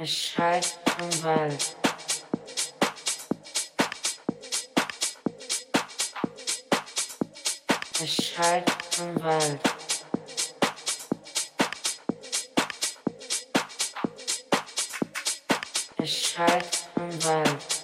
Er schreit im Wald. Er schreit im Wald. Er schreit im Wald.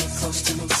Coast to